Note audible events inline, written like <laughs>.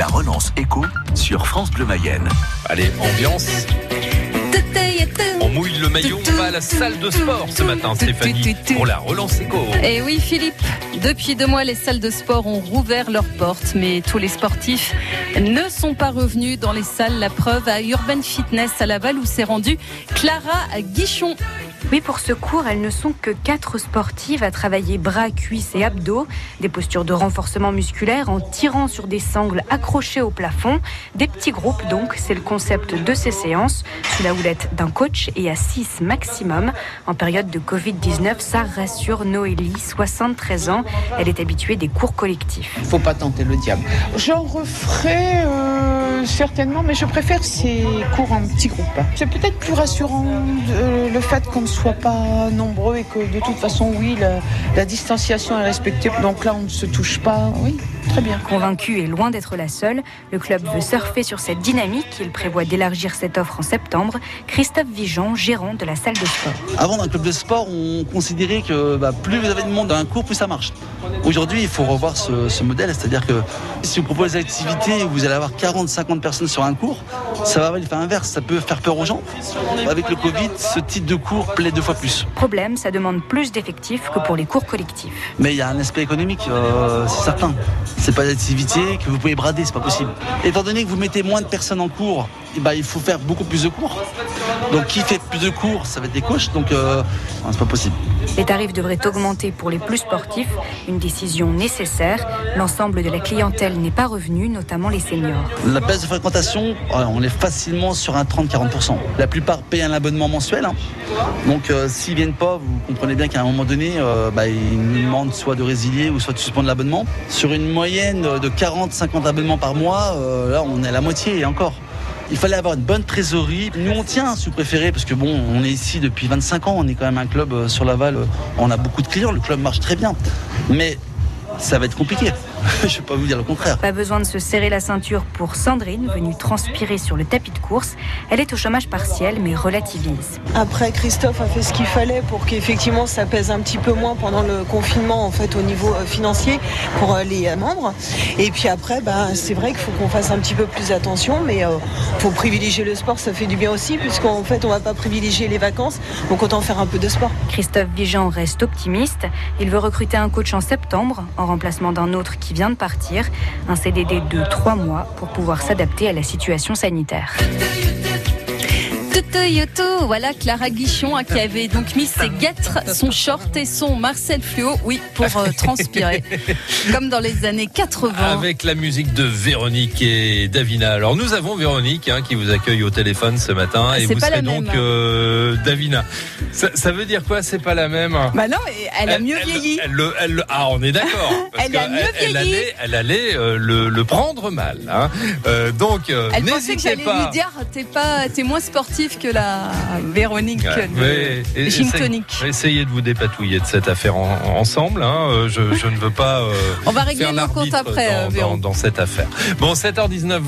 La relance écho sur France Bleu Mayenne. Allez, ambiance. On mouille le maillot, on va à la salle de sport ce matin, Stéphanie, pour la relance écho. Et Eh oui, Philippe, depuis deux mois, les salles de sport ont rouvert leurs portes, mais tous les sportifs ne sont pas revenus dans les salles. La preuve à Urban Fitness à Laval où s'est rendue Clara Guichon. Oui, pour ce cours, elles ne sont que quatre sportives à travailler bras, cuisses et abdos, des postures de renforcement musculaire en tirant sur des sangles accrochées au plafond, des petits groupes donc, c'est le concept de ces séances, sous la houlette d'un coach et à 6 maximum. En période de Covid-19, ça rassure Noélie, 73 ans, elle est habituée des cours collectifs. Faut pas tenter le diable. J'en referai euh, certainement, mais je préfère ces cours en petits groupes. C'est peut-être plus rassurant euh, le fait qu'on ne soit pas nombreux et que de toute façon, oui, la, la distanciation est respectée. Donc là, on ne se touche pas. Oui, très bien. Convaincue et loin d'être la seule, le club veut surfer sur cette dynamique. Il prévoit d'élargir cette offre en septembre. Christophe Vigeon, gérant de la salle de sport. Avant, dans un club de sport, on considérait que bah, plus vous avez de monde dans un cours, plus ça marche. Aujourd'hui, il faut revoir ce, ce modèle, c'est-à-dire que si vous proposez des activités où vous allez avoir 40, 50 personnes sur un cours, ça va avoir l'effet inverse, ça peut faire peur aux gens. Avec le Covid, ce type de cours plaît deux fois plus. Problème, ça demande plus d'effectifs que pour les cours collectifs. Mais il y a un aspect économique, euh, c'est certain. C'est pas d'activité que vous pouvez brader, c'est pas possible. Étant donné que vous mettez moins de personnes en cours, eh ben, il faut faire beaucoup plus de cours. Donc qui fait plus de cours, ça va être des coachs, donc euh, c'est pas possible. Les tarifs devraient augmenter pour les plus sportifs, une décision nécessaire. L'ensemble de la clientèle n'est pas revenu, notamment les seniors. La baisse de fréquentation, euh, on est facilement sur un 30-40%. La plupart payent un abonnement mensuel. hein. Donc euh, s'ils viennent pas, vous comprenez bien qu'à un moment donné, euh, bah, ils nous demandent soit de résilier ou soit de suspendre l'abonnement. Sur une moyenne de 40-50 abonnements par mois, là on est à la moitié et encore. Il fallait avoir une bonne trésorerie. Nous, on tient, si vous préférez, parce que bon, on est ici depuis 25 ans. On est quand même un club euh, sur Laval. euh, On a beaucoup de clients. Le club marche très bien. Mais ça va être compliqué. <laughs> Je ne vais pas vous dire le contraire. Pas besoin de se serrer la ceinture pour Sandrine, venue transpirer sur le tapis de course. Elle est au chômage partiel, mais relativise. Après, Christophe a fait ce qu'il fallait pour qu'effectivement ça pèse un petit peu moins pendant le confinement en fait au niveau euh, financier pour euh, les euh, membres. Et puis après, bah, c'est vrai qu'il faut qu'on fasse un petit peu plus attention, mais euh, faut privilégier le sport, ça fait du bien aussi, puisqu'en fait on va pas privilégier les vacances, donc autant faire un peu de sport. Christophe Vigeant reste optimiste. Il veut recruter un coach en septembre, en remplacement d'un autre qui vient de partir. Un CDD de trois mois pour pouvoir s'adapter à la situation sanitaire. Tutu, yutu. Voilà Clara Guichon hein, qui avait donc mis ses guêtres, son short et son Marcel Fluo, oui, pour euh, transpirer, <laughs> comme dans les années 80. Avec la musique de Véronique et Davina. Alors nous avons Véronique hein, qui vous accueille au téléphone ce matin et C'est vous pas serez donc euh, Davina. Ça, ça veut dire quoi C'est pas la même? Bah non, et elle a mieux vieilli. Elle, le- elle le- ah, on est d'accord. <laughs> Elle a mieux vieilli. allait, elle allait euh, le, le prendre mal. hein. Donc, Elle pensait que j'allais lui dire t'es pas, t'es moins sportif que la Véronique Ouais, de Gin essaye- Tonic. Essayez de vous dépatouiller de cette affaire en- ensemble. hein. Euh, Je, je ne veux pas. euh, On va régler nos comptes après, euh, dans- Véro. dans, dans cette affaire. Bon, 7h19.